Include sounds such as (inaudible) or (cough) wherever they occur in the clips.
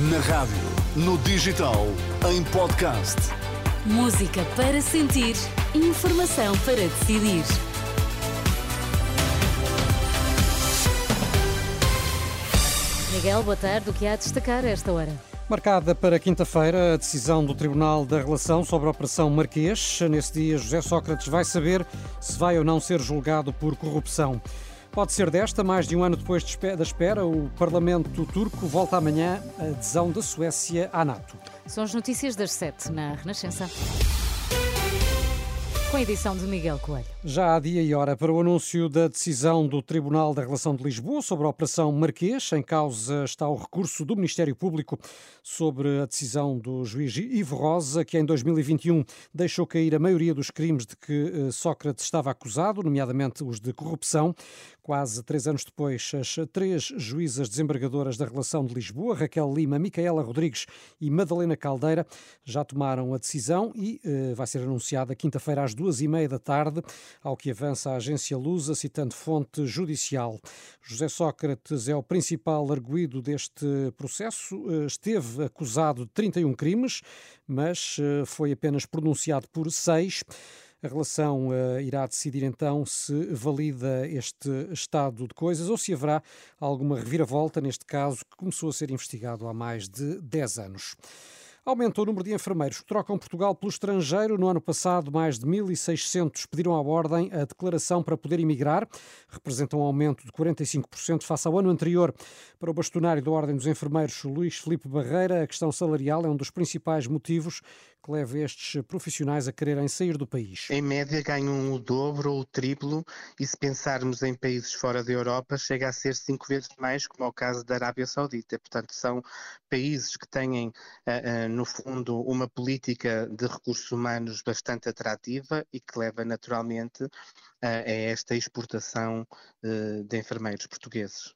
Na rádio, no digital, em podcast. Música para sentir, informação para decidir. Miguel, boa tarde. O que há a destacar a esta hora? Marcada para quinta-feira a decisão do Tribunal da Relação sobre a Operação Marquês. Nesse dia, José Sócrates vai saber se vai ou não ser julgado por corrupção. Pode ser desta, mais de um ano depois da espera, o Parlamento turco volta amanhã a adesão da Suécia à NATO. São as notícias das sete na Renascença. Com a edição de Miguel Coelho. Já há dia e hora para o anúncio da decisão do Tribunal da Relação de Lisboa sobre a Operação Marquês. Em causa está o recurso do Ministério Público sobre a decisão do juiz Ivo Rosa, que em 2021 deixou cair a maioria dos crimes de que eh, Sócrates estava acusado, nomeadamente os de corrupção. Quase três anos depois, as três juízas desembargadoras da Relação de Lisboa, Raquel Lima, Micaela Rodrigues e Madalena Caldeira, já tomaram a decisão e uh, vai ser anunciada quinta-feira às duas e meia da tarde, ao que avança a agência Lusa, citando fonte judicial. José Sócrates é o principal arguído deste processo. Uh, esteve acusado de 31 crimes, mas uh, foi apenas pronunciado por seis. A relação uh, irá decidir então se valida este estado de coisas ou se haverá alguma reviravolta neste caso que começou a ser investigado há mais de 10 anos. Aumenta o número de enfermeiros que trocam Portugal pelo estrangeiro. No ano passado, mais de 1.600 pediram à Ordem a declaração para poder emigrar. Representa um aumento de 45% face ao ano anterior. Para o bastonário da Ordem dos Enfermeiros, Luís Felipe Barreira, a questão salarial é um dos principais motivos que leva estes profissionais a quererem sair do país. Em média, ganham o dobro ou o triplo, e se pensarmos em países fora da Europa, chega a ser cinco vezes mais, como é o caso da Arábia Saudita. Portanto, são países que têm, eh, eh, no fundo, uma política de recursos humanos bastante atrativa e que leva naturalmente a esta exportação eh, de enfermeiros portugueses.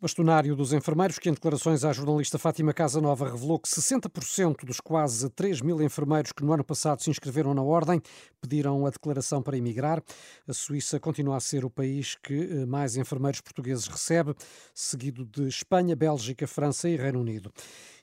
Bastonário dos enfermeiros, que em declarações à jornalista Fátima Casanova revelou que 60% dos quase 3 mil enfermeiros que no ano passado se inscreveram na Ordem pediram a declaração para emigrar. A Suíça continua a ser o país que eh, mais enfermeiros portugueses recebe, seguido de Espanha, Bélgica, França e Reino Unido.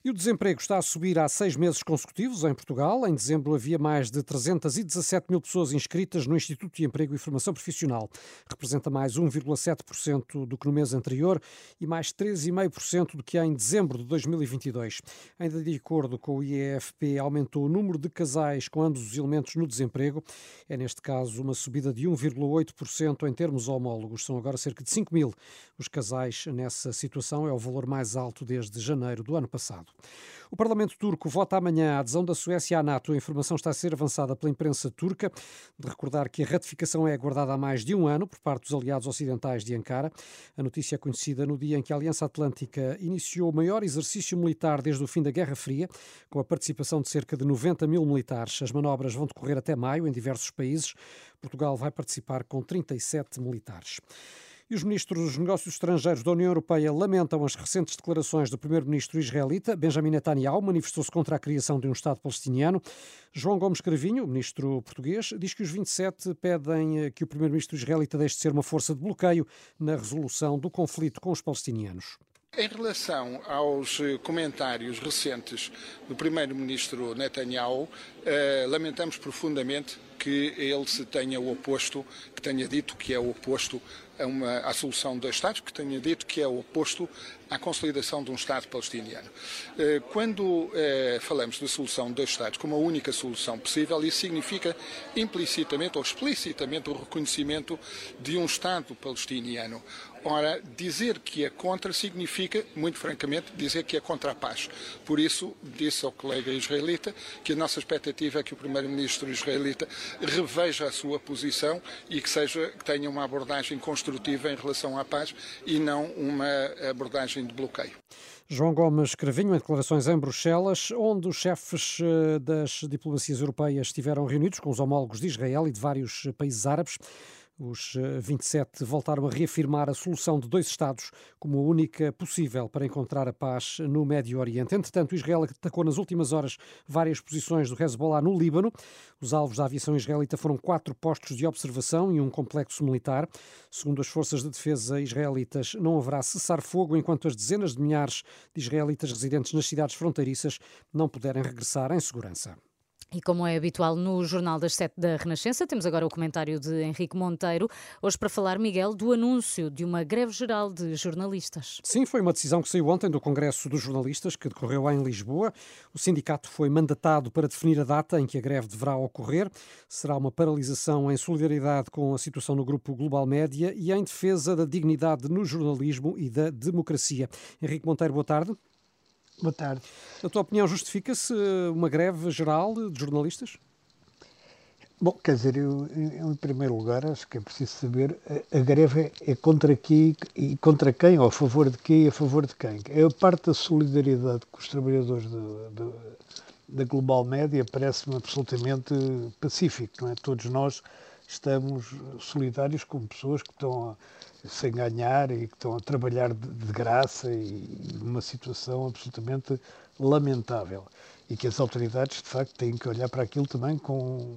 E o desemprego está a subir há seis meses consecutivos em Portugal. Em dezembro havia mais de 317 mil pessoas inscritas no Instituto de Emprego e Formação Profissional. Representa mais 1,7% do que no mês anterior e mais 13,5% do que há em dezembro de 2022. Ainda de acordo com o IEFP, aumentou o número de casais com ambos os elementos no desemprego. É neste caso uma subida de 1,8% em termos homólogos. São agora cerca de 5 mil os casais nessa situação. É o valor mais alto desde janeiro do ano passado. O Parlamento turco vota amanhã a adesão da Suécia à NATO. A informação está a ser avançada pela imprensa turca. De recordar que a ratificação é aguardada há mais de um ano por parte dos aliados ocidentais de Ankara. A notícia é conhecida no dia em que a Aliança Atlântica iniciou o maior exercício militar desde o fim da Guerra Fria, com a participação de cerca de 90 mil militares. As manobras vão decorrer até maio em diversos países. Portugal vai participar com 37 militares. E os ministros dos Negócios Estrangeiros da União Europeia lamentam as recentes declarações do primeiro-ministro israelita, Benjamin Netanyahu, manifestou-se contra a criação de um Estado palestiniano. João Gomes Cravinho, ministro português, diz que os 27 pedem eh, que o primeiro-ministro israelita deixe de ser uma força de bloqueio na resolução do conflito com os palestinianos. Em relação aos eh, comentários recentes do primeiro-ministro Netanyahu, eh, lamentamos profundamente que ele se tenha oposto, que tenha dito que é o oposto a uma, à solução de dois Estados, que tenha dito que é o oposto à consolidação de um Estado palestiniano. Eh, quando eh, falamos da solução de dois Estados como a única solução possível, isso significa implicitamente ou explicitamente o reconhecimento de um Estado palestiniano. Ora, dizer que é contra significa, muito francamente, dizer que é contra a paz. Por isso, disse ao colega israelita que a nossa expectativa é que o primeiro-ministro israelita reveja a sua posição e que, seja, que tenha uma abordagem construtiva em relação à paz e não uma abordagem de bloqueio. João Gomes Cravinho, em declarações em Bruxelas, onde os chefes eh, das diplomacias europeias estiveram reunidos com os homólogos de Israel e de vários países árabes. Os 27 voltaram a reafirmar a solução de dois Estados como a única possível para encontrar a paz no Médio Oriente. Entretanto, Israel atacou nas últimas horas várias posições do Hezbollah no Líbano. Os alvos da aviação israelita foram quatro postos de observação e um complexo militar. Segundo as forças de defesa israelitas, não haverá cessar-fogo enquanto as dezenas de milhares de israelitas residentes nas cidades fronteiriças não puderem regressar em segurança. E como é habitual no Jornal das Sete da Renascença, temos agora o comentário de Henrique Monteiro, hoje para falar, Miguel, do anúncio de uma greve geral de jornalistas. Sim, foi uma decisão que saiu ontem do Congresso dos Jornalistas, que decorreu em Lisboa. O sindicato foi mandatado para definir a data em que a greve deverá ocorrer. Será uma paralisação em solidariedade com a situação no Grupo Global Média e em defesa da dignidade no jornalismo e da democracia. Henrique Monteiro, boa tarde. Boa tarde. A tua opinião justifica-se uma greve geral de jornalistas? Bom, quer dizer, eu, eu, em primeiro lugar acho que é preciso saber a, a greve é, é contra quem e contra quem, ou a favor de quem e a favor de quem. É a parte da solidariedade com os trabalhadores da Global Média parece-me absolutamente pacífico, não é? Todos nós estamos solidários com pessoas que estão a sem ganhar e que estão a trabalhar de, de graça e numa situação absolutamente lamentável. E que as autoridades, de facto, têm que olhar para aquilo também com,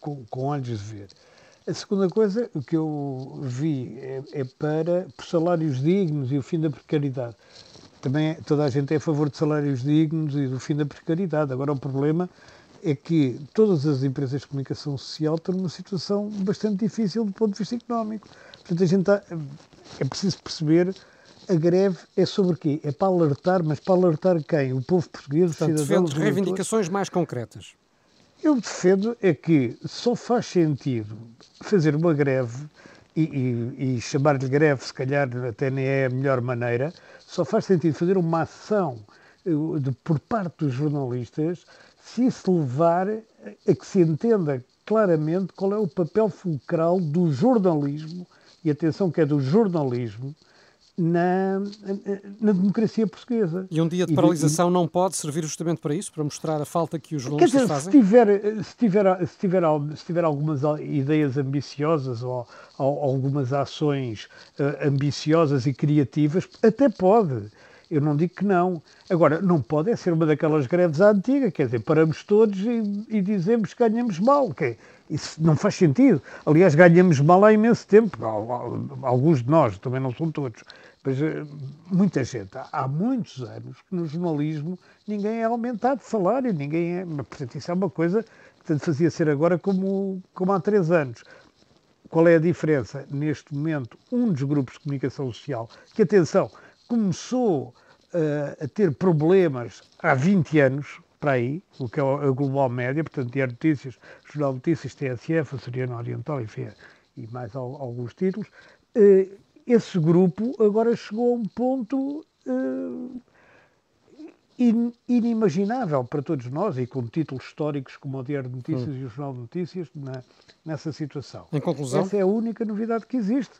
com, com olhos de ver. A segunda coisa, que eu vi é, é, para salários dignos e o fim da precariedade. Também toda a gente é a favor de salários dignos e do fim da precariedade. Agora, o problema é que todas as empresas de comunicação social estão numa situação bastante difícil do ponto de vista económico. Portanto, a gente está, é preciso perceber a greve é sobre quê? É para alertar, mas para alertar quem? O povo português, os cidadãos... Defende reivindicações mais concretas. Eu defendo é que só faz sentido fazer uma greve e, e, e chamar-lhe greve, se calhar até nem é a melhor maneira, só faz sentido fazer uma ação eh, por parte dos jornalistas se isso levar a que se entenda claramente qual é o papel fulcral do jornalismo, e atenção que é do jornalismo, na, na, democracia portuguesa. E um dia de paralisação não pode servir justamente para isso, para mostrar a falta que os jornalistas dizer, fazem? Se tiver, se, tiver, se, tiver, se tiver algumas ideias ambiciosas ou, ou algumas ações uh, ambiciosas e criativas, até pode. Eu não digo que não. Agora, não pode é ser uma daquelas greves à antiga, quer dizer, paramos todos e, e dizemos que ganhamos mal. Que isso não faz sentido. Aliás, ganhamos mal há imenso tempo. Alguns de nós, também não são todos. Mas eh, muita gente, há muitos anos que no jornalismo ninguém é aumentado de salário, ninguém é. Portanto, isso é uma coisa que tanto fazia ser agora como, como há três anos. Qual é a diferença? Neste momento, um dos grupos de comunicação social, que atenção, começou uh, a ter problemas há 20 anos, para aí, o que é a Global Média, portanto, Diário Notícias, Jornal Notícias, TSF, Açoriano Oriental, enfim, e mais alguns títulos. Uh, esse grupo agora chegou a um ponto uh, in, inimaginável para todos nós, e com títulos históricos como o Diário de Notícias hum. e o Jornal de Notícias, na, nessa situação. Em conclusão? Essa é a única novidade que existe.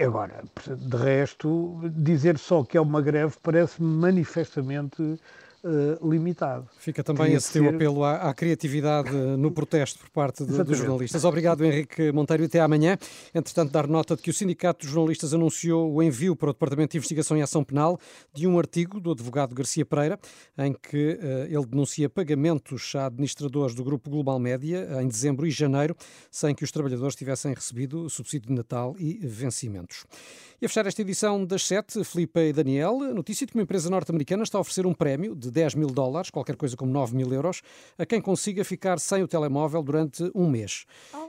Agora, de resto, dizer só que é uma greve parece-me manifestamente uh, limitado. Fica também esse teu ser... apelo à, à, criatividade no protesto por parte de, dos jornalistas. Obrigado, Henrique Monteiro, e até amanhã. Entretanto, dar nota de que o Sindicato dos Jornalistas anunciou o envio para o Departamento de Investigação e Ação Penal de um artigo do advogado Garcia Pereira, em que uh, ele denuncia pagamentos a administradores do Grupo Global Média em dezembro e janeiro, sem que os trabalhadores tivessem recebido subsídio de Natal e vencimentos. E a fechar esta edição das sete, Filipe e Daniel, notícia de que uma empresa norte-americana está a oferecer um prémio de 10 mil dólares, qualquer coisa como 9 mil euros, a quem consiga ficar sem o telemóvel durante um mês.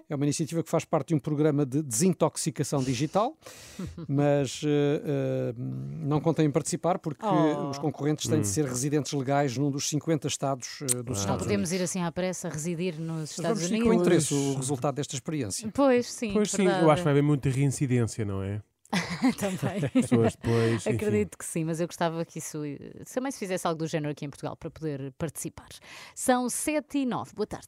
É uma iniciativa que faz parte de um programa de desintoxicação digital, (laughs) mas uh, uh, não contem em participar porque oh. os concorrentes têm hum. de ser residentes legais num dos 50 estados uh, dos ah. Estados Não podemos ir assim à pressa residir nos Estados Unidos. Unidos. com interesse o resultado desta experiência. Pois sim. Pois sim, eu acho que vai haver muita reincidência, não é? (laughs) também. depois, Acredito que sim, mas eu gostava que isso também se fizesse algo do género aqui em Portugal para poder participar. São 7 e 9. Boa tarde.